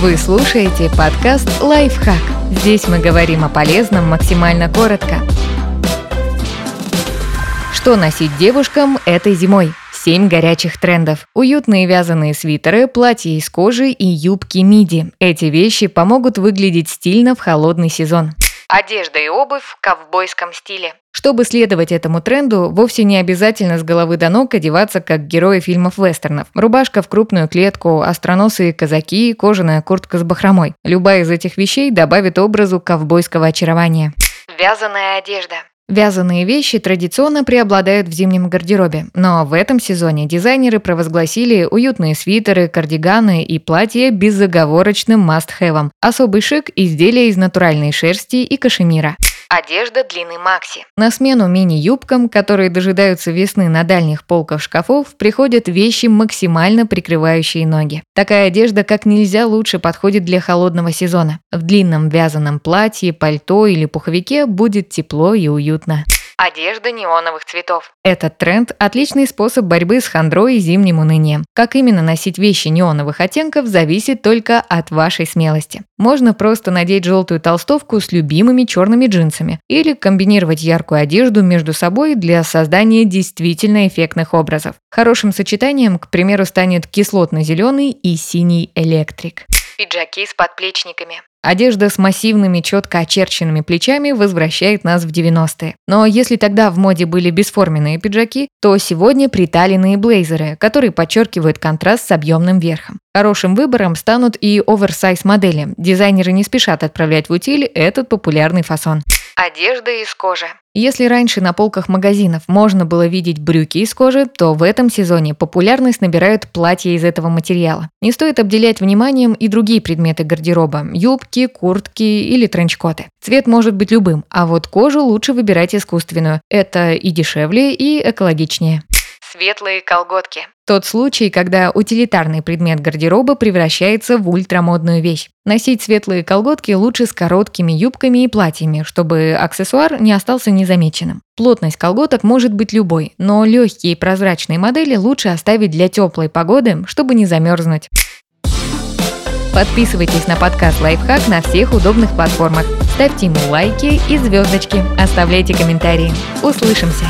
Вы слушаете подкаст «Лайфхак». Здесь мы говорим о полезном максимально коротко. Что носить девушкам этой зимой? Семь горячих трендов. Уютные вязаные свитеры, платья из кожи и юбки миди. Эти вещи помогут выглядеть стильно в холодный сезон. Одежда и обувь в ковбойском стиле. Чтобы следовать этому тренду, вовсе не обязательно с головы до ног одеваться как герои фильмов вестернов. Рубашка в крупную клетку, остроносые казаки, кожаная куртка с бахромой. Любая из этих вещей добавит образу ковбойского очарования. Вязаная одежда. Вязаные вещи традиционно преобладают в зимнем гардеробе, но в этом сезоне дизайнеры провозгласили уютные свитеры, кардиганы и платья безоговорочным must-have. Особый шик – изделия из натуральной шерсти и кашемира. Одежда длины макси. На смену мини-юбкам, которые дожидаются весны на дальних полках шкафов, приходят вещи, максимально прикрывающие ноги. Такая одежда как нельзя лучше подходит для холодного сезона. В длинном вязаном платье, пальто или пуховике будет тепло и уютно. Одежда неоновых цветов. Этот тренд – отличный способ борьбы с хандрой и зимним унынием. Как именно носить вещи неоновых оттенков, зависит только от вашей смелости. Можно просто надеть желтую толстовку с любимыми черными джинсами или комбинировать яркую одежду между собой для создания действительно эффектных образов. Хорошим сочетанием, к примеру, станет кислотно-зеленый и синий электрик. Пиджаки с подплечниками. Одежда с массивными, четко очерченными плечами возвращает нас в 90-е. Но если тогда в моде были бесформенные пиджаки, то сегодня приталенные блейзеры, которые подчеркивают контраст с объемным верхом. Хорошим выбором станут и оверсайз модели. Дизайнеры не спешат отправлять в утиль этот популярный фасон. Одежда из кожи. Если раньше на полках магазинов можно было видеть брюки из кожи, то в этом сезоне популярность набирают платья из этого материала. Не стоит обделять вниманием и другие предметы гардероба – юбки, куртки или тренчкоты. Цвет может быть любым, а вот кожу лучше выбирать искусственную. Это и дешевле, и экологичнее. Светлые колготки. Тот случай, когда утилитарный предмет гардероба превращается в ультрамодную вещь. Носить светлые колготки лучше с короткими юбками и платьями, чтобы аксессуар не остался незамеченным. Плотность колготок может быть любой, но легкие и прозрачные модели лучше оставить для теплой погоды, чтобы не замерзнуть. Подписывайтесь на подкаст «Лайфхак» на всех удобных платформах. Ставьте ему лайки и звездочки. Оставляйте комментарии. Услышимся!